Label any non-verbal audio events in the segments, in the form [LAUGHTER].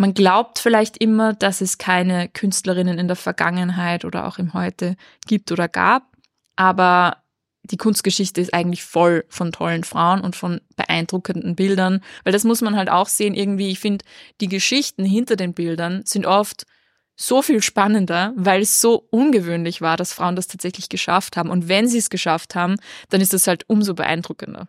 Man glaubt vielleicht immer, dass es keine Künstlerinnen in der Vergangenheit oder auch im Heute gibt oder gab, aber die Kunstgeschichte ist eigentlich voll von tollen Frauen und von beeindruckenden Bildern, weil das muss man halt auch sehen irgendwie. Ich finde, die Geschichten hinter den Bildern sind oft so viel spannender, weil es so ungewöhnlich war, dass Frauen das tatsächlich geschafft haben. Und wenn sie es geschafft haben, dann ist das halt umso beeindruckender.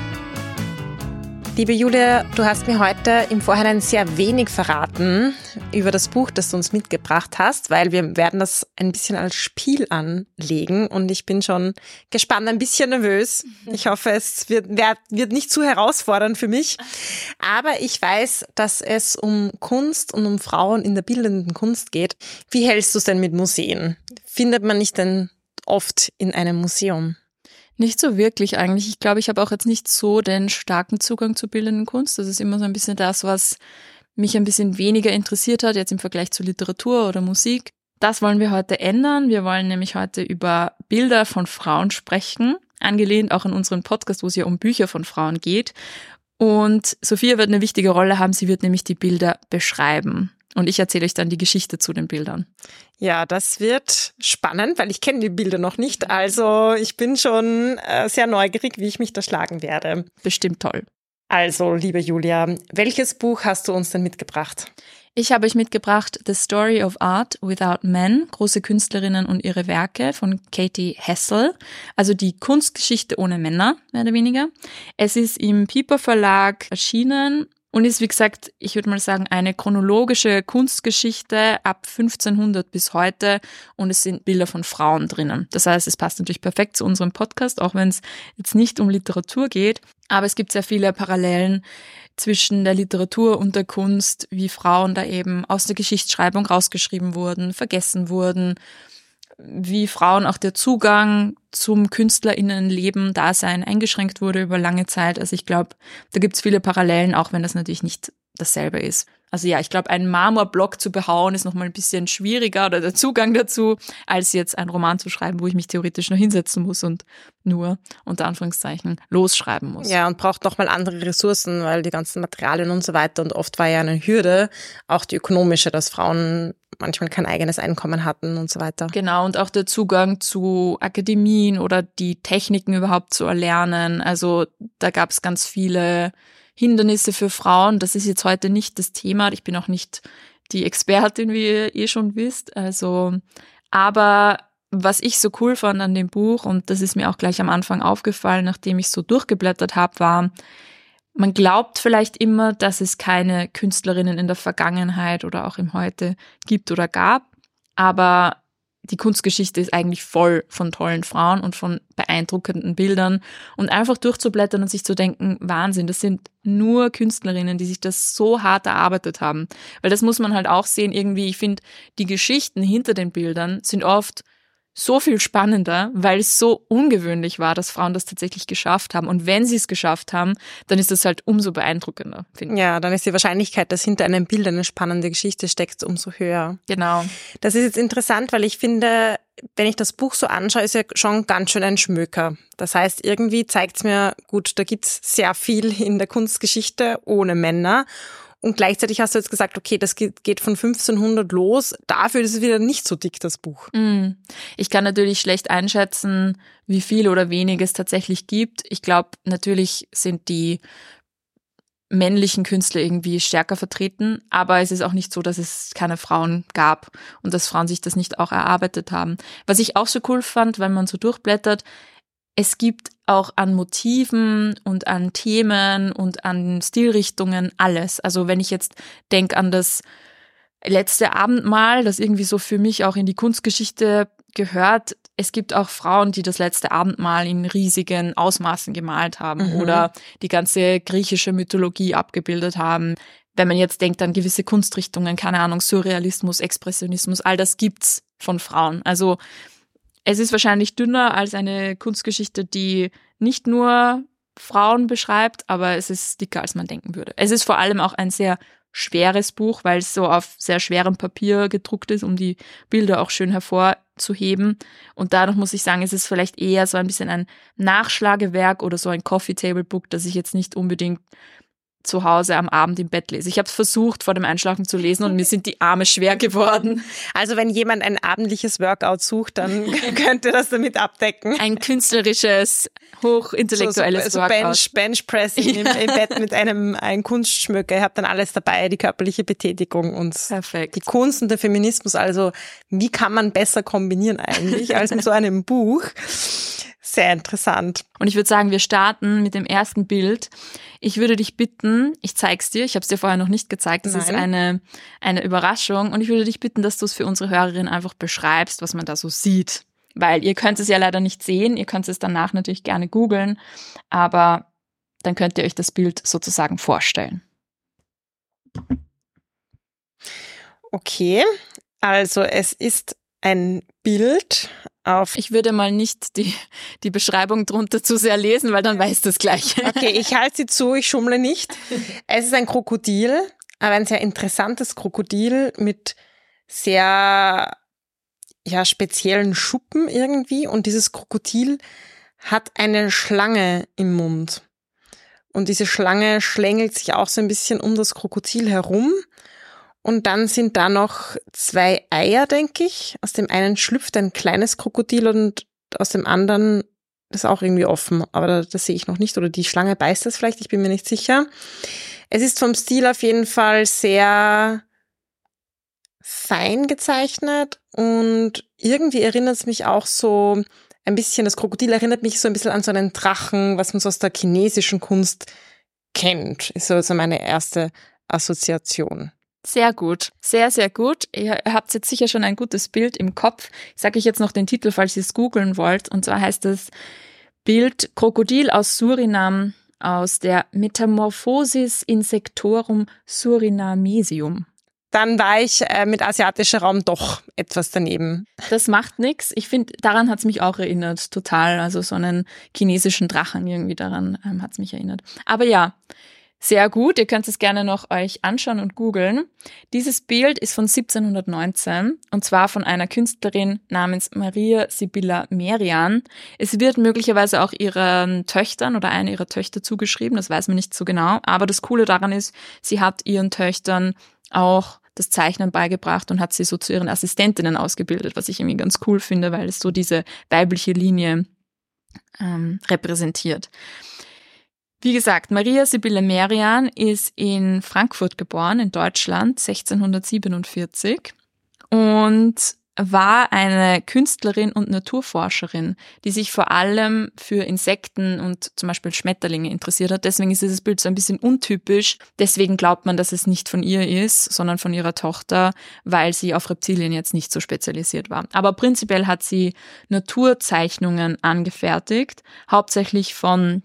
Liebe Julia, du hast mir heute im Vorhinein sehr wenig verraten über das Buch, das du uns mitgebracht hast, weil wir werden das ein bisschen als Spiel anlegen und ich bin schon gespannt, ein bisschen nervös. Ich hoffe, es wird, wird nicht zu herausfordernd für mich. Aber ich weiß, dass es um Kunst und um Frauen in der bildenden Kunst geht. Wie hältst du es denn mit Museen? Findet man nicht denn oft in einem Museum? Nicht so wirklich eigentlich. Ich glaube, ich habe auch jetzt nicht so den starken Zugang zur bildenden Kunst. Das ist immer so ein bisschen das, was mich ein bisschen weniger interessiert hat, jetzt im Vergleich zu Literatur oder Musik. Das wollen wir heute ändern. Wir wollen nämlich heute über Bilder von Frauen sprechen, angelehnt auch an unseren Podcast, wo es ja um Bücher von Frauen geht. Und Sophia wird eine wichtige Rolle haben. Sie wird nämlich die Bilder beschreiben. Und ich erzähle euch dann die Geschichte zu den Bildern. Ja, das wird spannend, weil ich kenne die Bilder noch nicht. Also ich bin schon äh, sehr neugierig, wie ich mich da schlagen werde. Bestimmt toll. Also, liebe Julia, welches Buch hast du uns denn mitgebracht? Ich habe euch mitgebracht The Story of Art Without Men, große Künstlerinnen und ihre Werke von Katie Hessel, also die Kunstgeschichte ohne Männer, mehr oder weniger. Es ist im Piper Verlag erschienen und ist, wie gesagt, ich würde mal sagen, eine chronologische Kunstgeschichte ab 1500 bis heute und es sind Bilder von Frauen drinnen. Das heißt, es passt natürlich perfekt zu unserem Podcast, auch wenn es jetzt nicht um Literatur geht, aber es gibt sehr viele Parallelen zwischen der Literatur und der Kunst, wie Frauen da eben aus der Geschichtsschreibung rausgeschrieben wurden, vergessen wurden wie Frauen auch der Zugang zum KünstlerInnenleben, Dasein eingeschränkt wurde über lange Zeit. Also ich glaube, da gibt's viele Parallelen, auch wenn das natürlich nicht dasselbe ist. Also ja, ich glaube, einen Marmorblock zu behauen ist nochmal ein bisschen schwieriger oder der Zugang dazu, als jetzt einen Roman zu schreiben, wo ich mich theoretisch noch hinsetzen muss und nur unter Anführungszeichen losschreiben muss. Ja, und braucht nochmal andere Ressourcen, weil die ganzen Materialien und so weiter und oft war ja eine Hürde, auch die ökonomische, dass Frauen manchmal kein eigenes Einkommen hatten und so weiter. Genau, und auch der Zugang zu Akademien oder die Techniken überhaupt zu erlernen. Also da gab es ganz viele Hindernisse für Frauen. Das ist jetzt heute nicht das Thema. Ich bin auch nicht die Expertin, wie ihr eh schon wisst. Also, aber was ich so cool fand an dem Buch, und das ist mir auch gleich am Anfang aufgefallen, nachdem ich so durchgeblättert habe, war, man glaubt vielleicht immer, dass es keine Künstlerinnen in der Vergangenheit oder auch im Heute gibt oder gab, aber die Kunstgeschichte ist eigentlich voll von tollen Frauen und von beeindruckenden Bildern und einfach durchzublättern und sich zu denken, Wahnsinn, das sind nur Künstlerinnen, die sich das so hart erarbeitet haben. Weil das muss man halt auch sehen, irgendwie, ich finde, die Geschichten hinter den Bildern sind oft so viel spannender, weil es so ungewöhnlich war, dass Frauen das tatsächlich geschafft haben. Und wenn sie es geschafft haben, dann ist das halt umso beeindruckender, finde ich. Ja, dann ist die Wahrscheinlichkeit, dass hinter einem Bild eine spannende Geschichte steckt, umso höher. Genau. Das ist jetzt interessant, weil ich finde, wenn ich das Buch so anschaue, ist ja schon ganz schön ein Schmöker. Das heißt, irgendwie zeigt es mir, gut, da gibt's sehr viel in der Kunstgeschichte ohne Männer. Und gleichzeitig hast du jetzt gesagt, okay, das geht von 1500 los. Dafür ist es wieder nicht so dick, das Buch. Mm. Ich kann natürlich schlecht einschätzen, wie viel oder wenig es tatsächlich gibt. Ich glaube, natürlich sind die männlichen Künstler irgendwie stärker vertreten, aber es ist auch nicht so, dass es keine Frauen gab und dass Frauen sich das nicht auch erarbeitet haben. Was ich auch so cool fand, wenn man so durchblättert, es gibt auch an Motiven und an Themen und an Stilrichtungen alles. Also wenn ich jetzt denke an das letzte Abendmahl, das irgendwie so für mich auch in die Kunstgeschichte gehört. Es gibt auch Frauen, die das letzte Abendmahl in riesigen Ausmaßen gemalt haben mhm. oder die ganze griechische Mythologie abgebildet haben. Wenn man jetzt denkt an gewisse Kunstrichtungen, keine Ahnung, Surrealismus, Expressionismus, all das gibt's von Frauen. Also es ist wahrscheinlich dünner als eine Kunstgeschichte, die nicht nur Frauen beschreibt, aber es ist dicker, als man denken würde. Es ist vor allem auch ein sehr schweres Buch, weil es so auf sehr schwerem Papier gedruckt ist, um die Bilder auch schön hervorzuheben. Und dadurch muss ich sagen, es ist vielleicht eher so ein bisschen ein Nachschlagewerk oder so ein Coffee Table Book, das ich jetzt nicht unbedingt zu Hause am Abend im Bett lese. Ich habe es versucht, vor dem Einschlafen zu lesen und mir sind die Arme schwer geworden. Also wenn jemand ein abendliches Workout sucht, dann [LAUGHS] könnte das damit abdecken. Ein künstlerisches, hochintellektuelles so, so, so Workout. Bench, Benchpressing ja. im, im, Bett mit einem ein Kunstschmöcker. Ihr habt dann alles dabei, die körperliche Betätigung und Perfekt. die Kunst und der Feminismus. Also wie kann man besser kombinieren eigentlich als mit so einem Buch? Sehr interessant. Und ich würde sagen, wir starten mit dem ersten Bild. Ich würde dich bitten, ich zeig's dir, ich habe es dir vorher noch nicht gezeigt, das Nein. ist eine, eine Überraschung. Und ich würde dich bitten, dass du es für unsere Hörerin einfach beschreibst, was man da so sieht. Weil ihr könnt es ja leider nicht sehen, ihr könnt es danach natürlich gerne googeln, aber dann könnt ihr euch das Bild sozusagen vorstellen. Okay, also es ist ein Bild auf. Ich würde mal nicht die, die Beschreibung drunter zu sehr lesen, weil dann weiß das gleich. Okay, ich halte sie zu, ich schummle nicht. Es ist ein Krokodil, aber ein sehr interessantes Krokodil mit sehr ja, speziellen Schuppen irgendwie. Und dieses Krokodil hat eine Schlange im Mund. Und diese Schlange schlängelt sich auch so ein bisschen um das Krokodil herum. Und dann sind da noch zwei Eier, denke ich. Aus dem einen schlüpft ein kleines Krokodil und aus dem anderen ist auch irgendwie offen, aber das, das sehe ich noch nicht. Oder die Schlange beißt das vielleicht, ich bin mir nicht sicher. Es ist vom Stil auf jeden Fall sehr fein gezeichnet und irgendwie erinnert es mich auch so ein bisschen, das Krokodil erinnert mich so ein bisschen an so einen Drachen, was man so aus der chinesischen Kunst kennt. Ist so also meine erste Assoziation. Sehr gut, sehr, sehr gut. Ihr habt jetzt sicher schon ein gutes Bild im Kopf. Ich sage euch jetzt noch den Titel, falls ihr es googeln wollt. Und zwar heißt es Bild Krokodil aus Surinam aus der Metamorphosis Insectorum Surinamesium. Dann war ich äh, mit asiatischer Raum doch etwas daneben. Das macht nichts. Ich finde, daran hat's mich auch erinnert, total. Also so einen chinesischen Drachen irgendwie daran ähm, hat's mich erinnert. Aber ja, sehr gut, ihr könnt es gerne noch euch anschauen und googeln. Dieses Bild ist von 1719 und zwar von einer Künstlerin namens Maria Sibylla Merian. Es wird möglicherweise auch ihren Töchtern oder einer ihrer Töchter zugeschrieben, das weiß man nicht so genau. Aber das Coole daran ist, sie hat ihren Töchtern auch das Zeichnen beigebracht und hat sie so zu ihren Assistentinnen ausgebildet, was ich irgendwie ganz cool finde, weil es so diese weibliche Linie ähm, repräsentiert. Wie gesagt, Maria Sibylle Merian ist in Frankfurt geboren, in Deutschland, 1647 und war eine Künstlerin und Naturforscherin, die sich vor allem für Insekten und zum Beispiel Schmetterlinge interessiert hat. Deswegen ist dieses Bild so ein bisschen untypisch. Deswegen glaubt man, dass es nicht von ihr ist, sondern von ihrer Tochter, weil sie auf Reptilien jetzt nicht so spezialisiert war. Aber prinzipiell hat sie Naturzeichnungen angefertigt, hauptsächlich von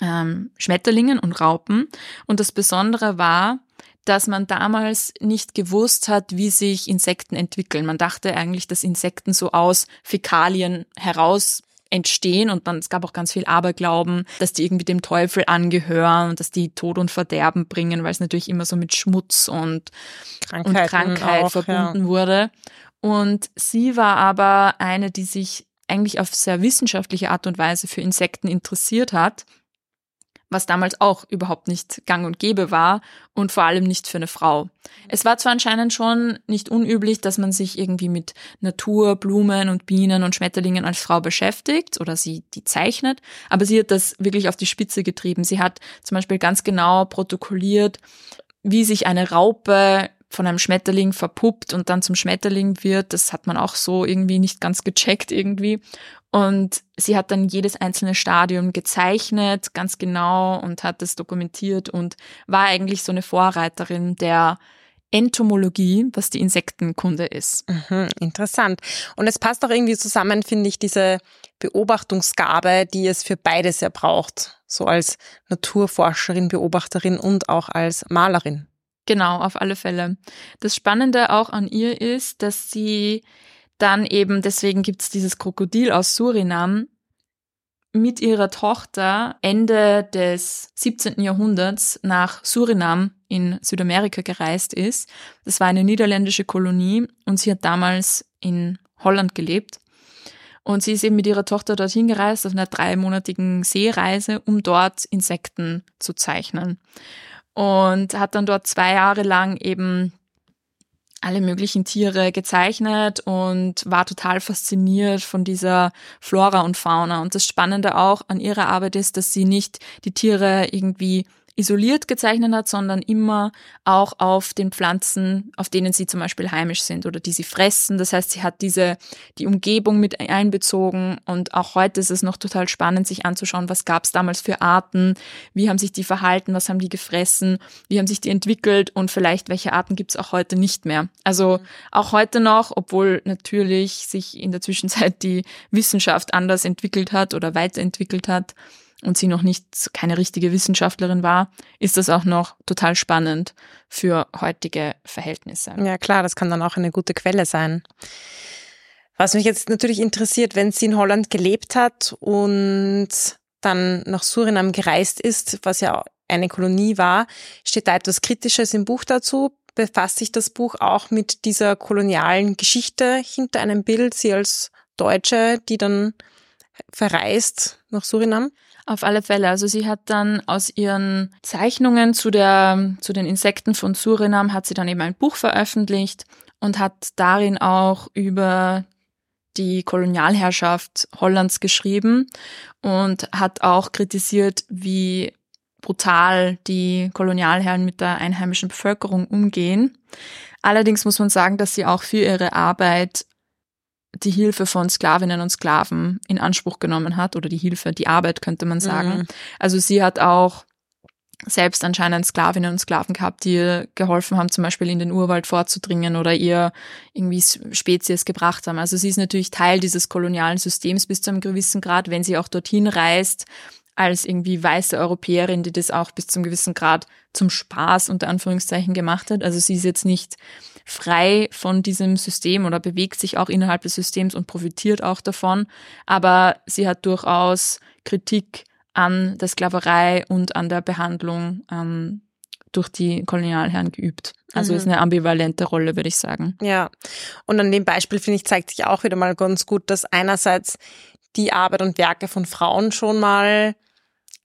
ähm, Schmetterlingen und Raupen. Und das Besondere war, dass man damals nicht gewusst hat, wie sich Insekten entwickeln. Man dachte eigentlich, dass Insekten so aus Fäkalien heraus entstehen und dann es gab auch ganz viel Aberglauben, dass die irgendwie dem Teufel angehören und dass die Tod und Verderben bringen, weil es natürlich immer so mit Schmutz und, und Krankheit auch, verbunden ja. wurde. Und sie war aber eine, die sich eigentlich auf sehr wissenschaftliche Art und Weise für Insekten interessiert hat was damals auch überhaupt nicht gang und gäbe war und vor allem nicht für eine Frau. Es war zwar anscheinend schon nicht unüblich, dass man sich irgendwie mit Natur, Blumen und Bienen und Schmetterlingen als Frau beschäftigt oder sie die zeichnet, aber sie hat das wirklich auf die Spitze getrieben. Sie hat zum Beispiel ganz genau protokolliert, wie sich eine Raupe von einem Schmetterling verpuppt und dann zum Schmetterling wird. Das hat man auch so irgendwie nicht ganz gecheckt irgendwie. Und sie hat dann jedes einzelne Stadium gezeichnet, ganz genau, und hat es dokumentiert und war eigentlich so eine Vorreiterin der Entomologie, was die Insektenkunde ist. Mhm, interessant. Und es passt auch irgendwie zusammen, finde ich, diese Beobachtungsgabe, die es für beides ja braucht. So als Naturforscherin, Beobachterin und auch als Malerin. Genau, auf alle Fälle. Das Spannende auch an ihr ist, dass sie dann eben, deswegen gibt es dieses Krokodil aus Surinam, mit ihrer Tochter Ende des 17. Jahrhunderts nach Surinam in Südamerika gereist ist. Das war eine niederländische Kolonie und sie hat damals in Holland gelebt. Und sie ist eben mit ihrer Tochter dorthin gereist auf einer dreimonatigen Seereise, um dort Insekten zu zeichnen. Und hat dann dort zwei Jahre lang eben alle möglichen Tiere gezeichnet und war total fasziniert von dieser Flora und Fauna. Und das Spannende auch an ihrer Arbeit ist, dass sie nicht die Tiere irgendwie isoliert gezeichnet hat, sondern immer auch auf den Pflanzen, auf denen sie zum Beispiel heimisch sind oder die sie fressen. Das heißt, sie hat diese, die Umgebung mit einbezogen und auch heute ist es noch total spannend, sich anzuschauen, was gab es damals für Arten, wie haben sich die verhalten, was haben die gefressen, wie haben sich die entwickelt und vielleicht welche Arten gibt es auch heute nicht mehr. Also mhm. auch heute noch, obwohl natürlich sich in der Zwischenzeit die Wissenschaft anders entwickelt hat oder weiterentwickelt hat, und sie noch nicht keine richtige Wissenschaftlerin war, ist das auch noch total spannend für heutige Verhältnisse. Ja, klar, das kann dann auch eine gute Quelle sein. Was mich jetzt natürlich interessiert, wenn sie in Holland gelebt hat und dann nach Surinam gereist ist, was ja eine Kolonie war, steht da etwas Kritisches im Buch dazu? Befasst sich das Buch auch mit dieser kolonialen Geschichte hinter einem Bild, sie als Deutsche, die dann verreist nach Surinam? Auf alle Fälle. Also sie hat dann aus ihren Zeichnungen zu der, zu den Insekten von Surinam hat sie dann eben ein Buch veröffentlicht und hat darin auch über die Kolonialherrschaft Hollands geschrieben und hat auch kritisiert, wie brutal die Kolonialherren mit der einheimischen Bevölkerung umgehen. Allerdings muss man sagen, dass sie auch für ihre Arbeit die Hilfe von Sklavinnen und Sklaven in Anspruch genommen hat oder die Hilfe, die Arbeit könnte man sagen. Mhm. Also sie hat auch selbst anscheinend Sklavinnen und Sklaven gehabt, die ihr geholfen haben, zum Beispiel in den Urwald vorzudringen oder ihr irgendwie Spezies gebracht haben. Also sie ist natürlich Teil dieses kolonialen Systems bis zu einem gewissen Grad, wenn sie auch dorthin reist, als irgendwie weiße Europäerin, die das auch bis zum gewissen Grad zum Spaß unter Anführungszeichen gemacht hat. Also sie ist jetzt nicht frei von diesem System oder bewegt sich auch innerhalb des Systems und profitiert auch davon. Aber sie hat durchaus Kritik an der Sklaverei und an der Behandlung ähm, durch die Kolonialherren geübt. Also mhm. ist eine ambivalente Rolle, würde ich sagen. Ja. Und an dem Beispiel, finde ich, zeigt sich auch wieder mal ganz gut, dass einerseits die Arbeit und Werke von Frauen schon mal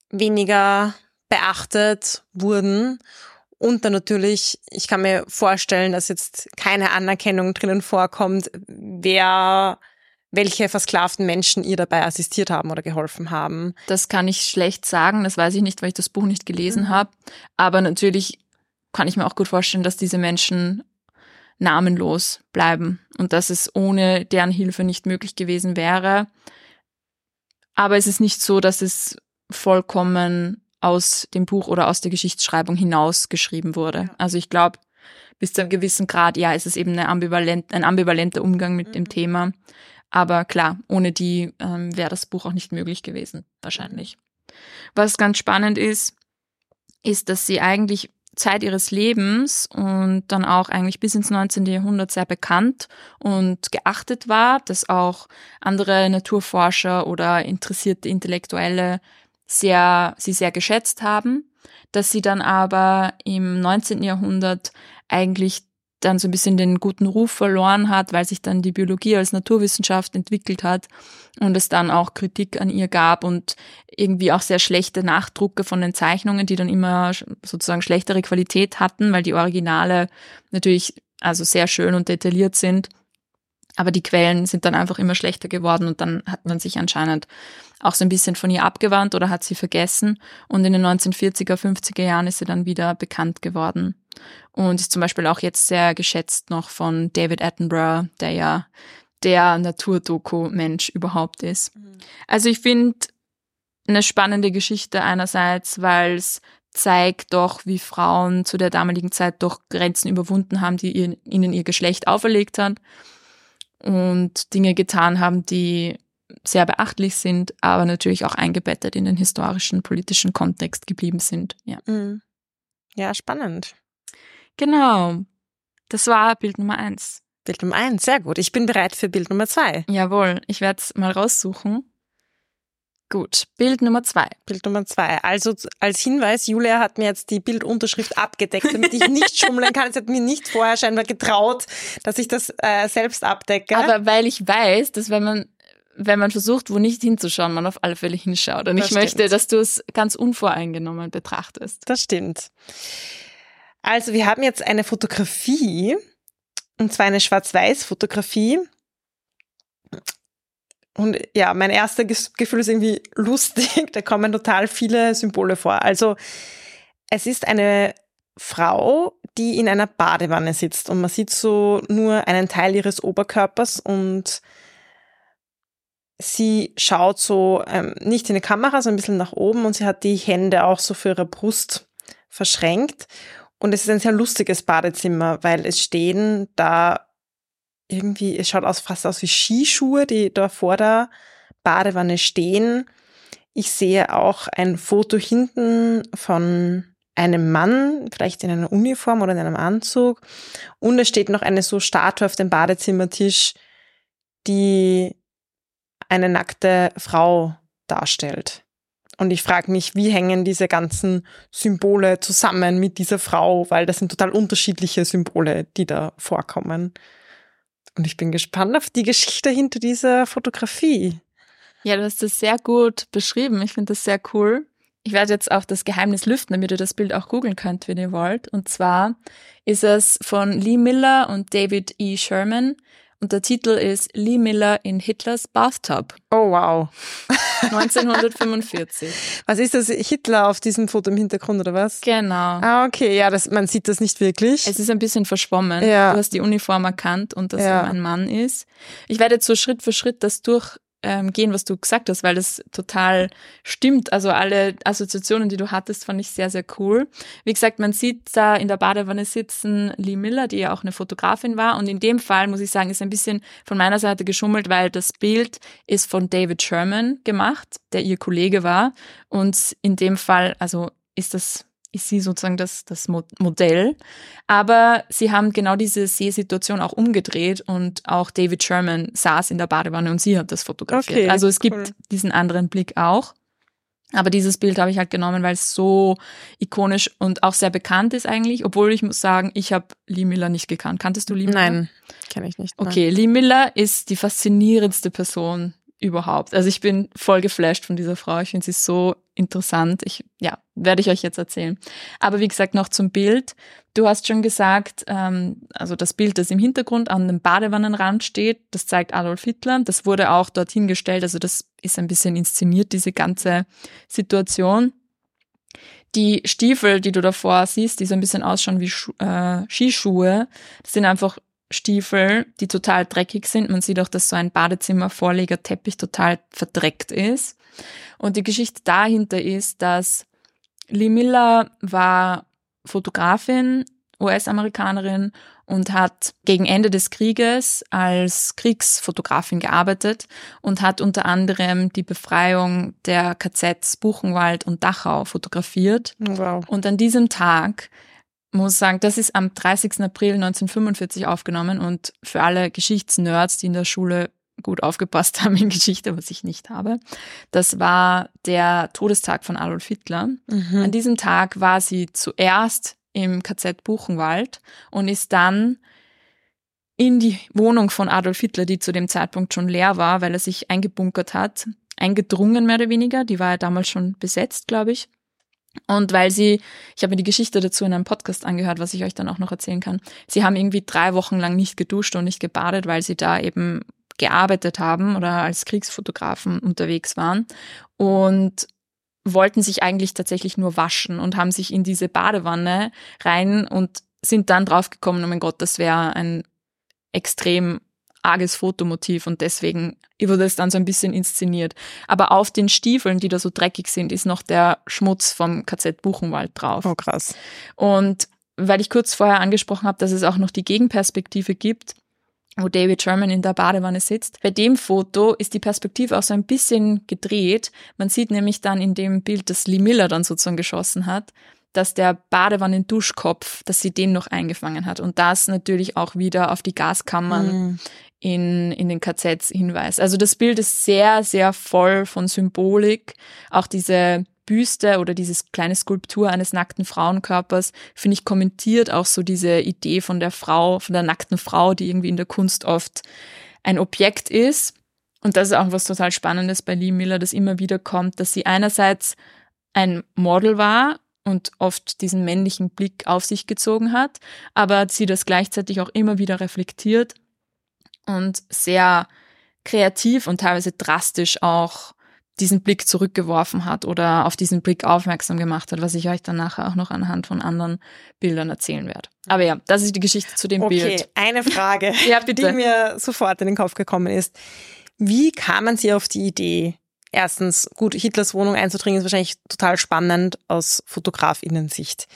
weniger beachtet wurden und dann natürlich, ich kann mir vorstellen, dass jetzt keine Anerkennung drinnen vorkommt, wer welche versklavten Menschen ihr dabei assistiert haben oder geholfen haben. Das kann ich schlecht sagen, das weiß ich nicht, weil ich das Buch nicht gelesen mhm. habe. Aber natürlich kann ich mir auch gut vorstellen, dass diese Menschen namenlos bleiben und dass es ohne deren Hilfe nicht möglich gewesen wäre. Aber es ist nicht so, dass es vollkommen aus dem Buch oder aus der Geschichtsschreibung hinaus geschrieben wurde. Also ich glaube, bis zu einem gewissen Grad, ja, ist es eben ambivalent, ein ambivalenter Umgang mit mhm. dem Thema. Aber klar, ohne die ähm, wäre das Buch auch nicht möglich gewesen, wahrscheinlich. Was ganz spannend ist, ist, dass sie eigentlich Zeit ihres Lebens und dann auch eigentlich bis ins 19. Jahrhundert sehr bekannt und geachtet war, dass auch andere Naturforscher oder interessierte Intellektuelle sehr, sie sehr geschätzt haben, dass sie dann aber im 19. Jahrhundert eigentlich dann so ein bisschen den guten Ruf verloren hat, weil sich dann die Biologie als Naturwissenschaft entwickelt hat und es dann auch Kritik an ihr gab und irgendwie auch sehr schlechte Nachdrucke von den Zeichnungen, die dann immer sozusagen schlechtere Qualität hatten, weil die Originale natürlich also sehr schön und detailliert sind. Aber die Quellen sind dann einfach immer schlechter geworden und dann hat man sich anscheinend auch so ein bisschen von ihr abgewandt oder hat sie vergessen. Und in den 1940er, 50er Jahren ist sie dann wieder bekannt geworden. Und ist zum Beispiel auch jetzt sehr geschätzt noch von David Attenborough, der ja der Naturdoku-Mensch überhaupt ist. Mhm. Also ich finde eine spannende Geschichte einerseits, weil es zeigt doch, wie Frauen zu der damaligen Zeit doch Grenzen überwunden haben, die ihnen ihr Geschlecht auferlegt hat und Dinge getan haben, die sehr beachtlich sind, aber natürlich auch eingebettet in den historischen, politischen Kontext geblieben sind. Ja, mhm. ja spannend. Genau. Das war Bild Nummer eins. Bild Nummer eins, sehr gut. Ich bin bereit für Bild Nummer zwei. Jawohl, ich werde es mal raussuchen. Gut, Bild Nummer zwei. Bild Nummer zwei. Also als Hinweis, Julia hat mir jetzt die Bildunterschrift abgedeckt, damit ich nicht [LAUGHS] schummeln kann. Sie hat mir nicht vorher scheinbar getraut, dass ich das äh, selbst abdecke. Aber weil ich weiß, dass wenn man wenn man versucht, wo nicht hinzuschauen, man auf alle Fälle hinschaut. Und Das ich möchte, stimmt. dass du es ganz unvoreingenommen betrachtest. Das stimmt. Also wir haben jetzt eine Fotografie, und zwar eine Schwarz-Weiß-Fotografie. Und ja, mein erster Gefühl ist irgendwie lustig. [LAUGHS] Da kommen total viele Symbole vor. Also es ist eine Frau, die in einer Badewanne sitzt und man sieht so nur einen Teil ihres Oberkörpers und sie schaut so ähm, nicht in die Kamera, sondern ein bisschen nach oben und sie hat die Hände auch so für ihre Brust verschränkt. Und es ist ein sehr lustiges Badezimmer, weil es stehen da irgendwie, es schaut aus, fast aus wie Skischuhe, die da vor der Badewanne stehen. Ich sehe auch ein Foto hinten von einem Mann, vielleicht in einer Uniform oder in einem Anzug. Und es steht noch eine so Statue auf dem Badezimmertisch, die eine nackte Frau darstellt. Und ich frage mich, wie hängen diese ganzen Symbole zusammen mit dieser Frau, weil das sind total unterschiedliche Symbole, die da vorkommen. Und ich bin gespannt auf die Geschichte hinter dieser Fotografie. Ja, du hast das sehr gut beschrieben. Ich finde das sehr cool. Ich werde jetzt auch das Geheimnis lüften, damit ihr das Bild auch googeln könnt, wenn ihr wollt. Und zwar ist es von Lee Miller und David E. Sherman. Und der Titel ist Lee Miller in Hitlers Bathtub, Oh wow. [LAUGHS] 1945. Was ist das? Hitler auf diesem Foto im Hintergrund oder was? genau. Ah, okay, ja, das, man sieht das nicht wirklich. Es ist ein bisschen verschwommen. Ja. Du hast die Uniform erkannt und dass Ja. er ein Mann ist. Ich werde jetzt so Schritt für Schritt das durchgehen, ähm, gehen, was du gesagt hast, weil das total stimmt. Also alle Assoziationen, die du hattest, fand ich sehr, sehr cool. Wie gesagt, man sieht da in der Badewanne sitzen Lee Miller, die ja auch eine Fotografin war. Und in dem Fall, muss ich sagen, ist ein bisschen von meiner Seite geschummelt, weil das Bild ist von David Sherman gemacht, der ihr Kollege war. Und in dem Fall, also ist das ist sie sozusagen das, das Mo- Modell. Aber sie haben genau diese Seesituation auch umgedreht und auch David Sherman saß in der Badewanne und sie hat das fotografiert. Okay, also es gibt cool. diesen anderen Blick auch. Aber dieses Bild habe ich halt genommen, weil es so ikonisch und auch sehr bekannt ist eigentlich, obwohl ich muss sagen, ich habe Lee Miller nicht gekannt. Kanntest du Lee Miller? Nein, kenne ich nicht. nein. Okay, Lee Miller ist die faszinierendste Person überhaupt. Also ich bin voll geflasht von dieser Frau. Ich finde sie so interessant. Ich, ja, werde ich euch jetzt erzählen. Aber wie gesagt, noch zum Bild. Du hast schon gesagt, ähm, also das Bild, das im Hintergrund an dem Badewannenrand steht, das zeigt Adolf Hitler. Das wurde auch dorthin gestellt. Also das ist ein bisschen inszeniert, diese ganze Situation. Die Stiefel, die du davor siehst, die so ein bisschen ausschauen wie Schu äh, Skischuhe, das sind einfach Stiefel, die total dreckig sind. Man sieht auch, dass so ein Badezimmervorlegerteppich total verdreckt ist. Und die Geschichte dahinter ist, dass Lee Miller war Fotografin, US-Amerikanerin und hat gegen Ende des Krieges als Kriegsfotografin gearbeitet und hat unter anderem die Befreiung der KZs Buchenwald und Dachau fotografiert. Wow. Und an diesem Tag muss sagen, das ist am 30. April 1945 aufgenommen und für alle Geschichtsnerds, die in der Schule gut aufgepasst [LAUGHS] haben in Geschichte, was ich nicht habe, das war der Todestag von Adolf Hitler. Mhm. An diesem Tag war sie zuerst im KZ Buchenwald und ist dann in die Wohnung von Adolf Hitler, die zu dem Zeitpunkt schon leer war, weil er sich eingebunkert hat, eingedrungen mehr oder weniger. Die war ja damals schon besetzt, glaube ich. Und weil sie, ich habe mir die Geschichte dazu in einem Podcast angehört, was ich euch dann auch noch erzählen kann. Sie haben irgendwie drei Wochen lang nicht geduscht und nicht gebadet, weil sie da eben gearbeitet haben oder als Kriegsfotografen unterwegs waren und wollten sich eigentlich tatsächlich nur waschen und haben sich in diese Badewanne rein und sind dann draufgekommen, oh mein Gott, das wäre ein extrem arges Fotomotiv und deswegen wurde es dann so ein bisschen inszeniert. Aber auf den Stiefeln, die da so dreckig sind, ist noch der Schmutz vom KZ Buchenwald drauf. Oh, krass. Und weil ich kurz vorher angesprochen habe, dass es auch noch die Gegenperspektive gibt, wo David Sherman in der Badewanne sitzt. Bei dem Foto ist die Perspektive auch so ein bisschen gedreht. Man sieht nämlich dann in dem Bild, das Lee Miller dann sozusagen geschossen hat, dass der Badewannenduschkopf, dass sie den noch eingefangen hat. Und das natürlich auch wieder auf die Gaskammern Mhm. In, in den KZs hinweist. Also das Bild ist sehr, sehr voll von Symbolik. Auch diese Büste oder dieses kleine Skulptur eines nackten Frauenkörpers, finde ich, kommentiert auch so diese Idee von der Frau, von der nackten Frau, die irgendwie in der Kunst oft ein Objekt ist. Und das ist auch was total Spannendes bei Lee Miller, das immer wieder kommt, dass sie einerseits ein Model war und oft diesen männlichen Blick auf sich gezogen hat, aber sie das gleichzeitig auch immer wieder reflektiert und sehr kreativ und teilweise drastisch auch diesen Blick zurückgeworfen hat oder auf diesen Blick aufmerksam gemacht hat, was ich euch dann nachher auch noch anhand von anderen Bildern erzählen werde. Aber ja, das ist die Geschichte zu dem okay, Bild. Okay, eine Frage, [LAUGHS] ja, bitte. die mir sofort in den Kopf gekommen ist. Wie kamen Sie auf die Idee, erstens, gut, Hitlers Wohnung einzudringen ist wahrscheinlich total spannend aus Fotografinnen-Sicht.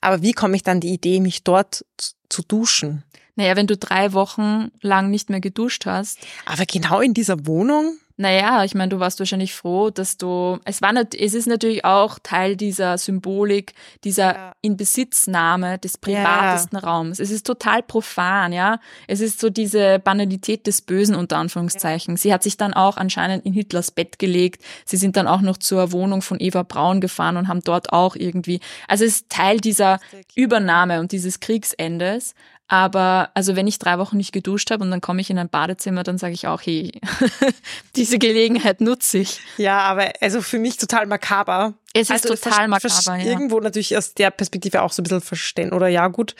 Aber wie komme ich dann die Idee, mich dort zu duschen? Naja, wenn du drei Wochen lang nicht mehr geduscht hast. Aber genau in dieser Wohnung? Naja, ich meine, du warst wahrscheinlich froh, dass du, es war nicht, es ist natürlich auch Teil dieser Symbolik, dieser ja. Inbesitznahme des privatesten ja. Raums. Es ist total profan, ja. Es ist so diese Banalität des Bösen unter Anführungszeichen. Ja. Sie hat sich dann auch anscheinend in Hitlers Bett gelegt. Sie sind dann auch noch zur Wohnung von Eva Braun gefahren und haben dort auch irgendwie, also es ist Teil dieser Übernahme und dieses Kriegsendes. Aber also wenn ich drei Wochen nicht geduscht habe und dann komme ich in ein Badezimmer, dann sage ich auch, hey, [LAUGHS] diese Gelegenheit nutze ich. Ja, aber also für mich total makaber. Es ist also total makaber. Ja. Irgendwo natürlich aus der Perspektive auch so ein bisschen verständlich oder ja gut,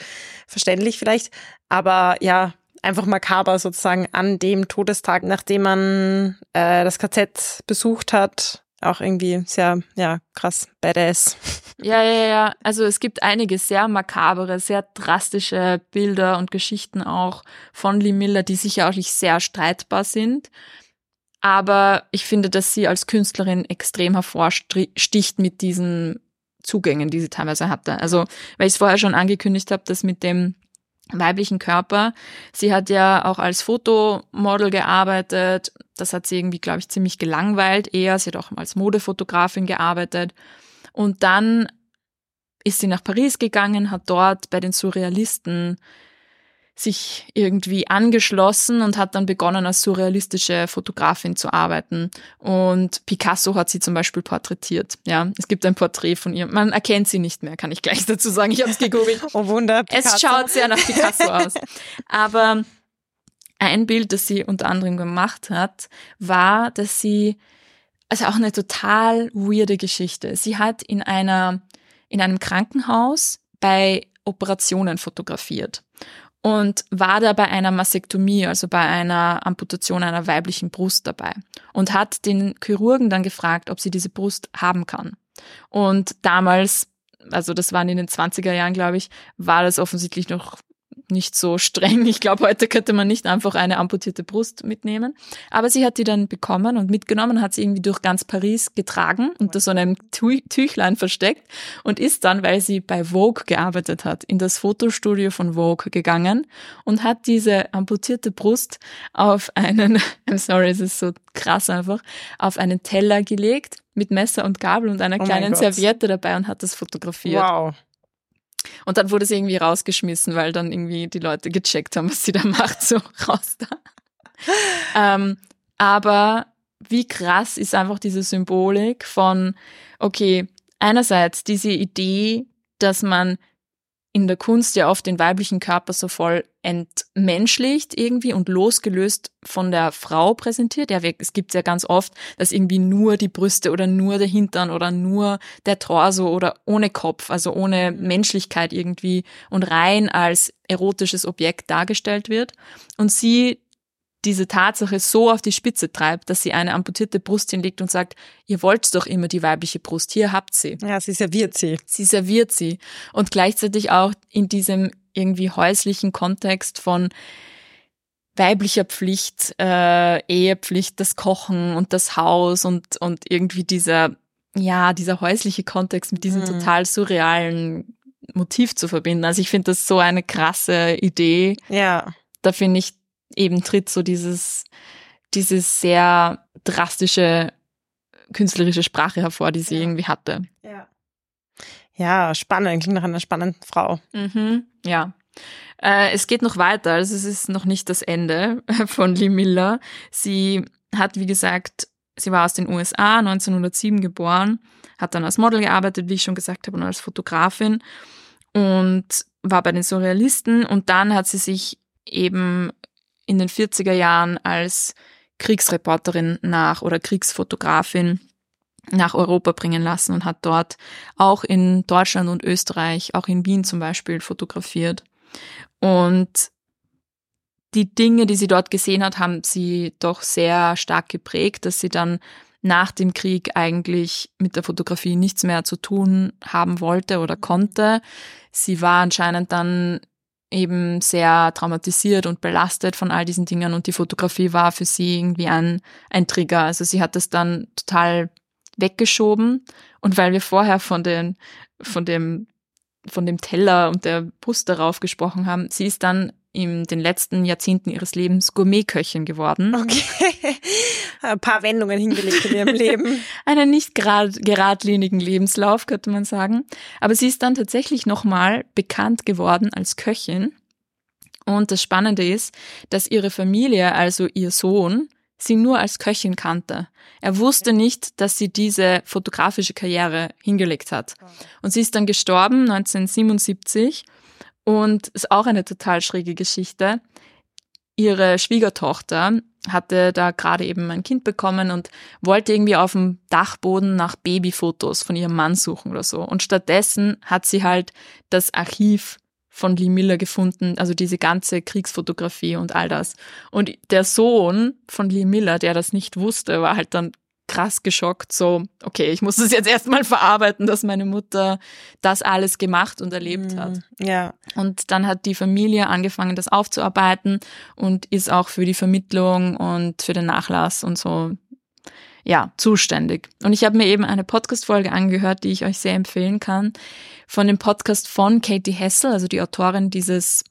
verständlich vielleicht. Aber ja, einfach makaber sozusagen an dem Todestag, nachdem man äh, das KZ besucht hat, auch irgendwie sehr, ja, krass, badass. Ja, ja, ja. Also es gibt einige sehr makabere, sehr drastische Bilder und Geschichten auch von Lee Miller, die sicher auch nicht sehr streitbar sind. Aber ich finde, dass sie als Künstlerin extrem hervorsticht mit diesen Zugängen, die sie teilweise hatte. Also, weil ich es vorher schon angekündigt habe, dass mit dem weiblichen Körper. Sie hat ja auch als Fotomodel gearbeitet. Das hat sie irgendwie, glaube ich, ziemlich gelangweilt eher. Sie hat auch als Modefotografin gearbeitet. Und dann ist sie nach Paris gegangen, hat dort bei den Surrealisten sich irgendwie angeschlossen und hat dann begonnen, als surrealistische Fotografin zu arbeiten. Und Picasso hat sie zum Beispiel porträtiert. Ja, es gibt ein Porträt von ihr. Man erkennt sie nicht mehr, kann ich gleich [LAUGHS] dazu sagen. Ich habe es gegoogelt. Oh Wunder. Picasso. Es schaut sehr nach Picasso [LAUGHS] aus. Aber ein Bild, das sie unter anderem gemacht hat, war, dass sie, also auch eine total weirde Geschichte. Sie hat in einer, in einem Krankenhaus bei Operationen fotografiert und war da bei einer Mastektomie, also bei einer Amputation einer weiblichen Brust dabei und hat den Chirurgen dann gefragt, ob sie diese Brust haben kann. Und damals, also das waren in den 20er Jahren, glaube ich, war das offensichtlich noch nicht so streng. Ich glaube, heute könnte man nicht einfach eine amputierte Brust mitnehmen. Aber sie hat die dann bekommen und mitgenommen, hat sie irgendwie durch ganz Paris getragen, unter so einem Tüchlein versteckt und ist dann, weil sie bei Vogue gearbeitet hat, in das Fotostudio von Vogue gegangen und hat diese amputierte Brust auf einen, [LAUGHS] I'm sorry, es ist so krass einfach, auf einen Teller gelegt mit Messer und Gabel und einer oh kleinen Serviette dabei und hat das fotografiert. Wow. Und dann wurde sie irgendwie rausgeschmissen, weil dann irgendwie die Leute gecheckt haben, was sie da [LAUGHS] macht, so raus da. ähm, aber wie krass ist einfach diese Symbolik von, okay, einerseits diese Idee, dass man in der Kunst ja oft den weiblichen Körper so voll entmenschlicht irgendwie und losgelöst von der Frau präsentiert. Ja, es gibt ja ganz oft, dass irgendwie nur die Brüste oder nur der Hintern oder nur der Torso oder ohne Kopf, also ohne Menschlichkeit irgendwie und rein als erotisches Objekt dargestellt wird. Und sie diese Tatsache so auf die Spitze treibt, dass sie eine amputierte Brust hinlegt und sagt, ihr wollt doch immer die weibliche Brust, hier habt sie. Ja, sie serviert sie. Sie serviert sie. Und gleichzeitig auch in diesem irgendwie häuslichen Kontext von weiblicher Pflicht, äh, Ehepflicht, das Kochen und das Haus und, und irgendwie dieser, ja, dieser häusliche Kontext mit diesem mhm. total surrealen Motiv zu verbinden. Also ich finde das so eine krasse Idee. Ja. Da finde ich, eben tritt so dieses, dieses sehr drastische künstlerische Sprache hervor, die sie ja. irgendwie hatte. Ja. Ja, spannend, klingt nach einer spannenden Frau. Mhm, ja. Äh, es geht noch weiter, also es ist noch nicht das Ende [LAUGHS] von Lee Miller. Sie hat, wie gesagt, sie war aus den USA, 1907 geboren, hat dann als Model gearbeitet, wie ich schon gesagt habe, und als Fotografin und war bei den Surrealisten und dann hat sie sich eben in den 40er Jahren als Kriegsreporterin nach oder Kriegsfotografin nach Europa bringen lassen und hat dort auch in Deutschland und Österreich, auch in Wien zum Beispiel, fotografiert. Und die Dinge, die sie dort gesehen hat, haben sie doch sehr stark geprägt, dass sie dann nach dem Krieg eigentlich mit der Fotografie nichts mehr zu tun haben wollte oder konnte. Sie war anscheinend dann eben sehr traumatisiert und belastet von all diesen Dingen und die Fotografie war für sie irgendwie ein, ein Trigger. Also sie hat das dann total weggeschoben und weil wir vorher von den, von dem, von dem Teller und der Brust darauf gesprochen haben, sie ist dann in den letzten Jahrzehnten ihres Lebens Gourmetköchin geworden. Okay. [LAUGHS] Ein paar Wendungen hingelegt in ihrem Leben. [LAUGHS] Einen nicht grad, geradlinigen Lebenslauf, könnte man sagen. Aber sie ist dann tatsächlich nochmal bekannt geworden als Köchin. Und das Spannende ist, dass ihre Familie, also ihr Sohn, sie nur als Köchin kannte. Er wusste nicht, dass sie diese fotografische Karriere hingelegt hat. Und sie ist dann gestorben 1977 und ist auch eine total schräge Geschichte. Ihre Schwiegertochter hatte da gerade eben ein Kind bekommen und wollte irgendwie auf dem Dachboden nach Babyfotos von ihrem Mann suchen oder so. Und stattdessen hat sie halt das Archiv von Lee Miller gefunden, also diese ganze Kriegsfotografie und all das. Und der Sohn von Lee Miller, der das nicht wusste, war halt dann krass geschockt, so, okay, ich muss das jetzt erstmal verarbeiten, dass meine Mutter das alles gemacht und erlebt hat. Mhm. Ja. Und dann hat die Familie angefangen, das aufzuarbeiten und ist auch für die Vermittlung und für den Nachlass und so, ja, zuständig. Und ich habe mir eben eine Podcast-Folge angehört, die ich euch sehr empfehlen kann, von dem Podcast von Katie Hessel, also die Autorin dieses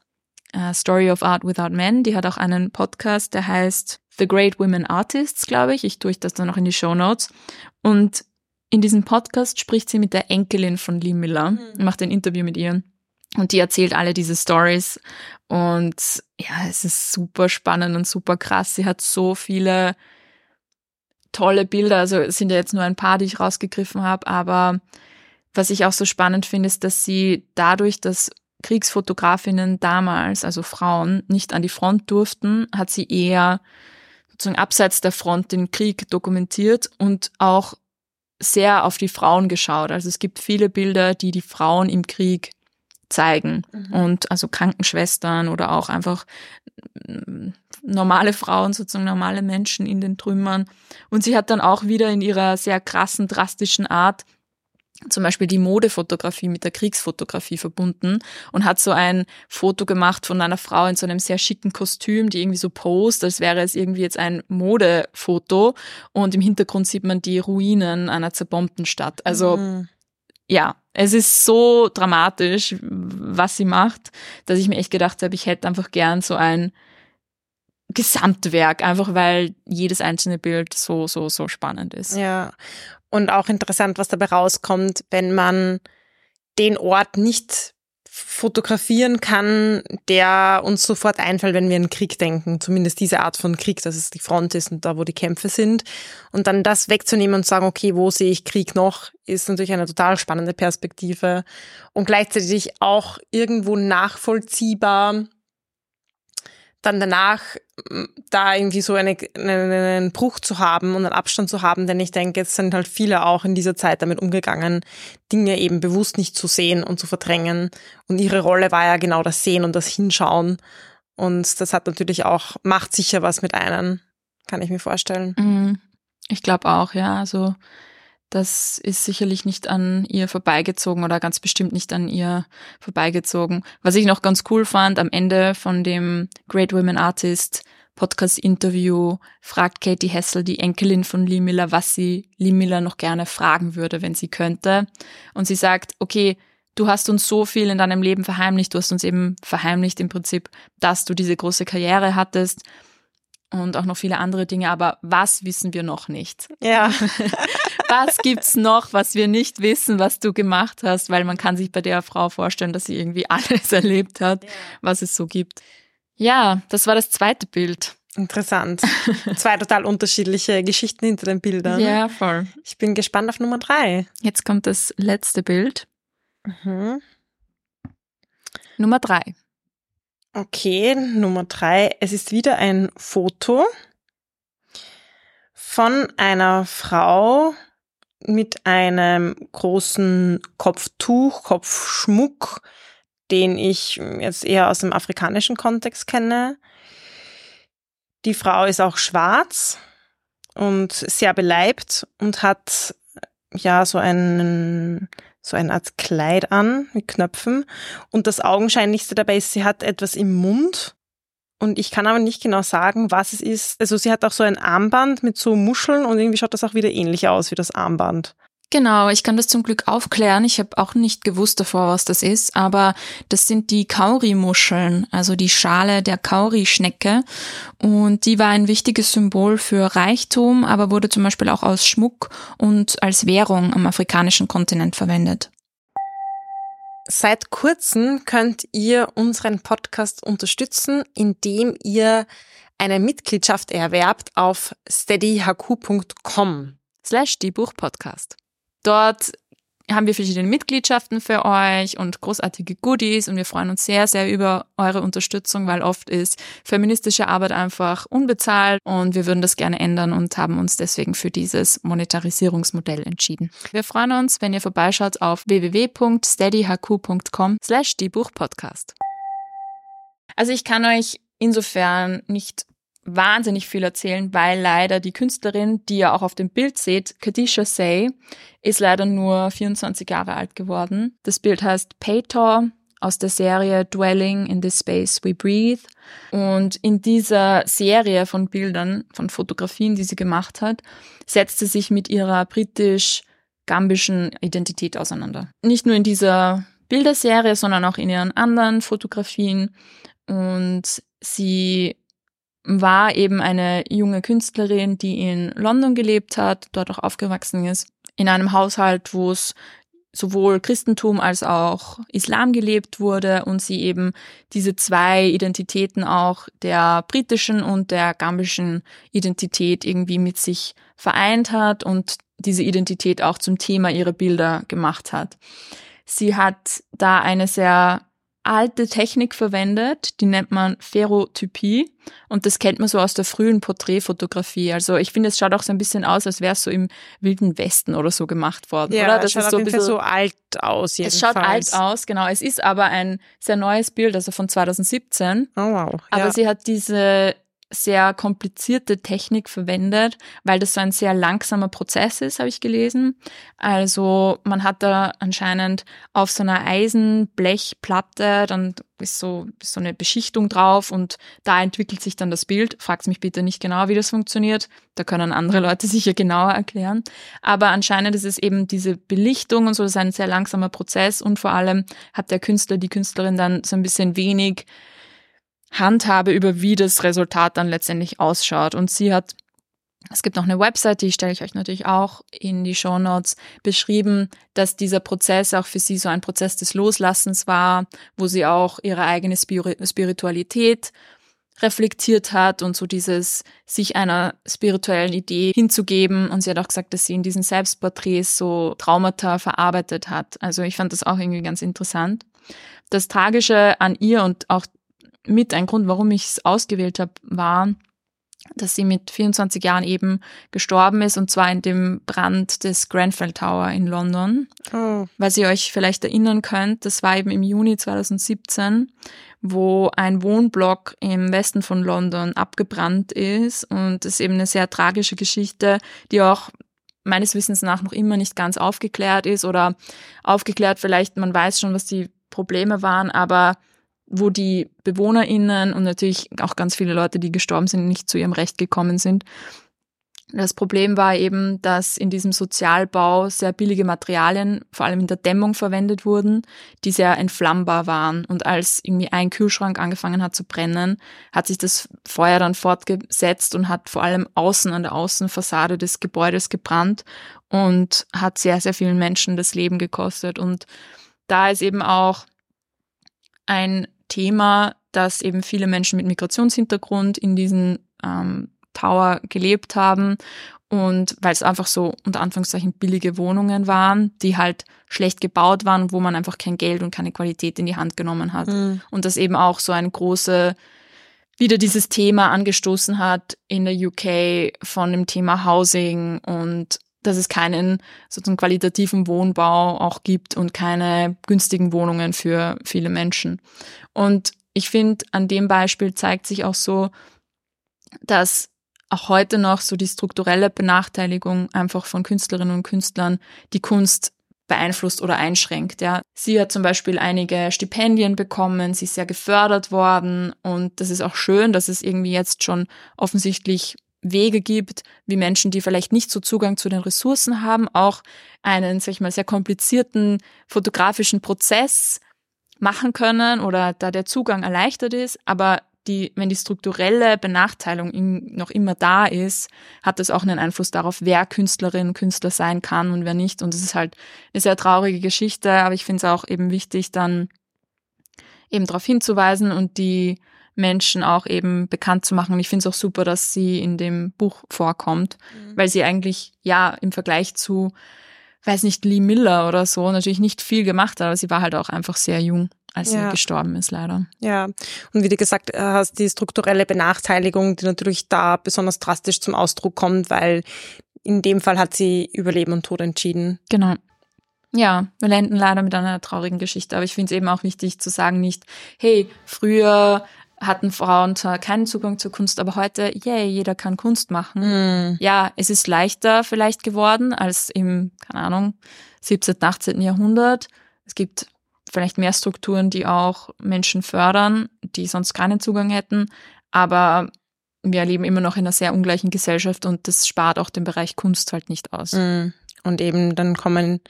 uh, Story of Art Without Men. Die hat auch einen Podcast, der heißt The Great Women Artists, glaube ich. Ich tue das dann noch in die Show Notes. Und in diesem Podcast spricht sie mit der Enkelin von Lee Miller, mhm. macht ein Interview mit ihr. Und die erzählt alle diese Stories. Und ja, es ist super spannend und super krass. Sie hat so viele tolle Bilder. Also es sind ja jetzt nur ein paar, die ich rausgegriffen habe. Aber was ich auch so spannend finde, ist, dass sie dadurch, dass Kriegsfotografinnen damals, also Frauen, nicht an die Front durften, hat sie eher sozusagen abseits der Front den Krieg dokumentiert und auch sehr auf die Frauen geschaut. Also es gibt viele Bilder, die die Frauen im Krieg zeigen mhm. und also Krankenschwestern oder auch einfach mm, normale Frauen, sozusagen normale Menschen in den Trümmern. Und sie hat dann auch wieder in ihrer sehr krassen, drastischen Art zum Beispiel die Modefotografie mit der Kriegsfotografie verbunden und hat so ein Foto gemacht von einer Frau in so einem sehr schicken Kostüm, die irgendwie so post, als wäre es irgendwie jetzt ein Modefoto und im Hintergrund sieht man die Ruinen einer zerbombten Stadt. Also mhm. ja, es ist so dramatisch, was sie macht, dass ich mir echt gedacht habe, ich hätte einfach gern so ein Gesamtwerk, einfach weil jedes einzelne Bild so, so, so spannend ist. Ja. Und auch interessant, was dabei rauskommt, wenn man den Ort nicht fotografieren kann, der uns sofort einfällt, wenn wir an Krieg denken. Zumindest diese Art von Krieg, dass es die Front ist und da, wo die Kämpfe sind. Und dann das wegzunehmen und sagen, okay, wo sehe ich Krieg noch, ist natürlich eine total spannende Perspektive und gleichzeitig auch irgendwo nachvollziehbar, dann danach da irgendwie so eine, einen Bruch zu haben und einen Abstand zu haben, denn ich denke, es sind halt viele auch in dieser Zeit damit umgegangen, Dinge eben bewusst nicht zu sehen und zu verdrängen. Und ihre Rolle war ja genau das Sehen und das Hinschauen. Und das hat natürlich auch, macht sicher was mit einem, kann ich mir vorstellen. Mhm. Ich glaube auch, ja. Also das ist sicherlich nicht an ihr vorbeigezogen oder ganz bestimmt nicht an ihr vorbeigezogen. Was ich noch ganz cool fand, am Ende von dem Great Women Artist Podcast-Interview fragt Katie Hessel, die Enkelin von Lee Miller, was sie Lee Miller noch gerne fragen würde, wenn sie könnte. Und sie sagt, okay, du hast uns so viel in deinem Leben verheimlicht, du hast uns eben verheimlicht im Prinzip, dass du diese große Karriere hattest. Und auch noch viele andere Dinge, aber was wissen wir noch nicht? Ja. [LAUGHS] was gibt's noch, was wir nicht wissen, was du gemacht hast, weil man kann sich bei der Frau vorstellen, dass sie irgendwie [LAUGHS] alles erlebt hat, ja. was es so gibt. Ja, das war das zweite Bild. Interessant. [LAUGHS] Zwei total unterschiedliche Geschichten hinter den Bildern. Ja, voll. Ich bin gespannt auf Nummer drei. Jetzt kommt das letzte Bild. Mhm. Nummer drei. Okay, Nummer drei. Es ist wieder ein Foto von einer Frau mit einem großen Kopftuch, Kopfschmuck, den ich jetzt eher aus dem afrikanischen Kontext kenne. Die Frau ist auch schwarz und sehr beleibt und hat ja so einen so eine Art Kleid an mit Knöpfen. Und das Augenscheinlichste dabei ist, sie hat etwas im Mund. Und ich kann aber nicht genau sagen, was es ist. Also sie hat auch so ein Armband mit so Muscheln und irgendwie schaut das auch wieder ähnlich aus wie das Armband. Genau, ich kann das zum Glück aufklären. Ich habe auch nicht gewusst davor, was das ist, aber das sind die Kauri-Muscheln, also die Schale der Kauri-Schnecke. Und die war ein wichtiges Symbol für Reichtum, aber wurde zum Beispiel auch aus Schmuck und als Währung am afrikanischen Kontinent verwendet. Seit kurzem könnt ihr unseren Podcast unterstützen, indem ihr eine Mitgliedschaft erwerbt auf steadyhq.com slash die Buchpodcast. Dort haben wir verschiedene Mitgliedschaften für euch und großartige Goodies und wir freuen uns sehr, sehr über eure Unterstützung, weil oft ist feministische Arbeit einfach unbezahlt und wir würden das gerne ändern und haben uns deswegen für dieses Monetarisierungsmodell entschieden. Wir freuen uns, wenn ihr vorbeischaut auf www.steadyhq.com slash die Buchpodcast. Also ich kann euch insofern nicht wahnsinnig viel erzählen, weil leider die Künstlerin, die ihr auch auf dem Bild seht, Kadisha Say, ist leider nur 24 Jahre alt geworden. Das Bild heißt Paytor aus der Serie Dwelling in the Space We Breathe. Und in dieser Serie von Bildern, von Fotografien, die sie gemacht hat, setzt sie sich mit ihrer britisch-gambischen Identität auseinander. Nicht nur in dieser Bilderserie, sondern auch in ihren anderen Fotografien. Und sie war eben eine junge Künstlerin, die in London gelebt hat, dort auch aufgewachsen ist, in einem Haushalt, wo es sowohl Christentum als auch Islam gelebt wurde und sie eben diese zwei Identitäten auch der britischen und der gambischen Identität irgendwie mit sich vereint hat und diese Identität auch zum Thema ihrer Bilder gemacht hat. Sie hat da eine sehr alte Technik verwendet, die nennt man Ferrotypie und das kennt man so aus der frühen Porträtfotografie. Also ich finde, es schaut auch so ein bisschen aus, als wäre es so im wilden Westen oder so gemacht worden, ja, oder? Das schaut ist so ein bisschen so alt aus. Jedenfalls. Es schaut alt aus, genau. Es ist aber ein sehr neues Bild, also von 2017. Oh wow. Aber ja. sie hat diese sehr komplizierte Technik verwendet, weil das so ein sehr langsamer Prozess ist, habe ich gelesen. Also man hat da anscheinend auf so einer Eisenblechplatte, dann ist so, so eine Beschichtung drauf und da entwickelt sich dann das Bild. Fragt mich bitte nicht genau, wie das funktioniert. Da können andere Leute [LAUGHS] sicher genauer erklären. Aber anscheinend ist es eben diese Belichtung und so, das ist ein sehr langsamer Prozess und vor allem hat der Künstler, die Künstlerin dann so ein bisschen wenig Handhabe über, wie das Resultat dann letztendlich ausschaut. Und sie hat, es gibt noch eine Website, die stelle ich euch natürlich auch in die Show Notes, beschrieben, dass dieser Prozess auch für sie so ein Prozess des Loslassens war, wo sie auch ihre eigene Spiritualität reflektiert hat und so dieses sich einer spirituellen Idee hinzugeben. Und sie hat auch gesagt, dass sie in diesen Selbstporträts so Traumata verarbeitet hat. Also ich fand das auch irgendwie ganz interessant. Das Tragische an ihr und auch mit ein Grund, warum ich es ausgewählt habe, war, dass sie mit 24 Jahren eben gestorben ist und zwar in dem Brand des Grenfell Tower in London. Oh. Weil ihr euch vielleicht erinnern könnt, das war eben im Juni 2017, wo ein Wohnblock im Westen von London abgebrannt ist und das ist eben eine sehr tragische Geschichte, die auch meines Wissens nach noch immer nicht ganz aufgeklärt ist oder aufgeklärt vielleicht, man weiß schon, was die Probleme waren, aber wo die BewohnerInnen und natürlich auch ganz viele Leute, die gestorben sind, nicht zu ihrem Recht gekommen sind. Das Problem war eben, dass in diesem Sozialbau sehr billige Materialien, vor allem in der Dämmung, verwendet wurden, die sehr entflammbar waren. Und als irgendwie ein Kühlschrank angefangen hat zu brennen, hat sich das Feuer dann fortgesetzt und hat vor allem außen an der Außenfassade des Gebäudes gebrannt und hat sehr, sehr vielen Menschen das Leben gekostet. Und da ist eben auch ein Thema, dass eben viele Menschen mit Migrationshintergrund in diesen ähm, Tower gelebt haben und weil es einfach so unter Anführungszeichen billige Wohnungen waren, die halt schlecht gebaut waren, wo man einfach kein Geld und keine Qualität in die Hand genommen hat. Mhm. Und das eben auch so eine große, wieder dieses Thema angestoßen hat in der UK von dem Thema Housing und dass es keinen sozusagen qualitativen Wohnbau auch gibt und keine günstigen Wohnungen für viele Menschen. Und ich finde, an dem Beispiel zeigt sich auch so, dass auch heute noch so die strukturelle Benachteiligung einfach von Künstlerinnen und Künstlern die Kunst beeinflusst oder einschränkt. Ja. Sie hat zum Beispiel einige Stipendien bekommen, sie ist sehr gefördert worden und das ist auch schön, dass es irgendwie jetzt schon offensichtlich Wege gibt, wie Menschen, die vielleicht nicht so Zugang zu den Ressourcen haben, auch einen, sag ich mal, sehr komplizierten fotografischen Prozess machen können oder da der Zugang erleichtert ist, aber die, wenn die strukturelle Benachteiligung noch immer da ist, hat das auch einen Einfluss darauf, wer Künstlerin, Künstler sein kann und wer nicht. Und das ist halt eine sehr traurige Geschichte, aber ich finde es auch eben wichtig, dann eben darauf hinzuweisen und die Menschen auch eben bekannt zu machen. Und ich finde es auch super, dass sie in dem Buch vorkommt, mhm. weil sie eigentlich, ja, im Vergleich zu, weiß nicht, Lee Miller oder so, natürlich nicht viel gemacht hat, aber sie war halt auch einfach sehr jung als ja. er gestorben ist, leider. Ja, und wie du gesagt hast, die strukturelle Benachteiligung, die natürlich da besonders drastisch zum Ausdruck kommt, weil in dem Fall hat sie über Leben und Tod entschieden. Genau. Ja, wir enden leider mit einer traurigen Geschichte, aber ich finde es eben auch wichtig zu sagen, nicht, hey, früher hatten Frauen zwar keinen Zugang zur Kunst, aber heute, yay, jeder kann Kunst machen. Mm. Ja, es ist leichter vielleicht geworden als im, keine Ahnung, 17., 18. Jahrhundert. Es gibt vielleicht mehr Strukturen, die auch Menschen fördern, die sonst keinen Zugang hätten. Aber wir leben immer noch in einer sehr ungleichen Gesellschaft und das spart auch den Bereich Kunst halt nicht aus. Mm. Und eben dann kommen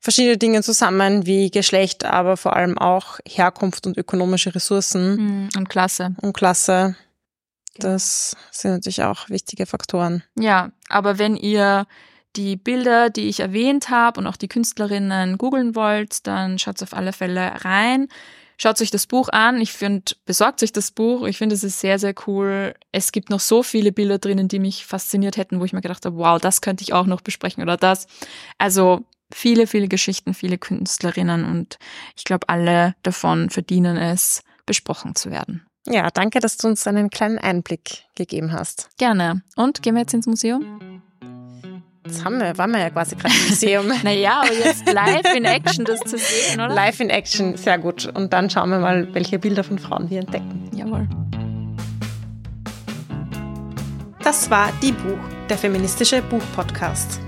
verschiedene Dinge zusammen, wie Geschlecht, aber vor allem auch Herkunft und ökonomische Ressourcen. Mm. Und Klasse. Und Klasse. Das sind natürlich auch wichtige Faktoren. Ja, aber wenn ihr die Bilder, die ich erwähnt habe und auch die Künstlerinnen googeln wollt, dann schaut auf alle Fälle rein. Schaut euch das Buch an. Ich finde, besorgt euch das Buch. Ich finde, es ist sehr, sehr cool. Es gibt noch so viele Bilder drinnen, die mich fasziniert hätten, wo ich mir gedacht habe, wow, das könnte ich auch noch besprechen oder das. Also viele, viele Geschichten, viele Künstlerinnen und ich glaube, alle davon verdienen es, besprochen zu werden. Ja, danke, dass du uns einen kleinen Einblick gegeben hast. Gerne. Und gehen wir jetzt ins Museum? Jetzt haben wir, waren wir ja quasi gerade im Museum. [LAUGHS] naja, aber jetzt live in Action das zu sehen, oder? Live in Action, sehr gut. Und dann schauen wir mal, welche Bilder von Frauen wir entdecken. Jawohl. Das war Die Buch, der feministische Buchpodcast.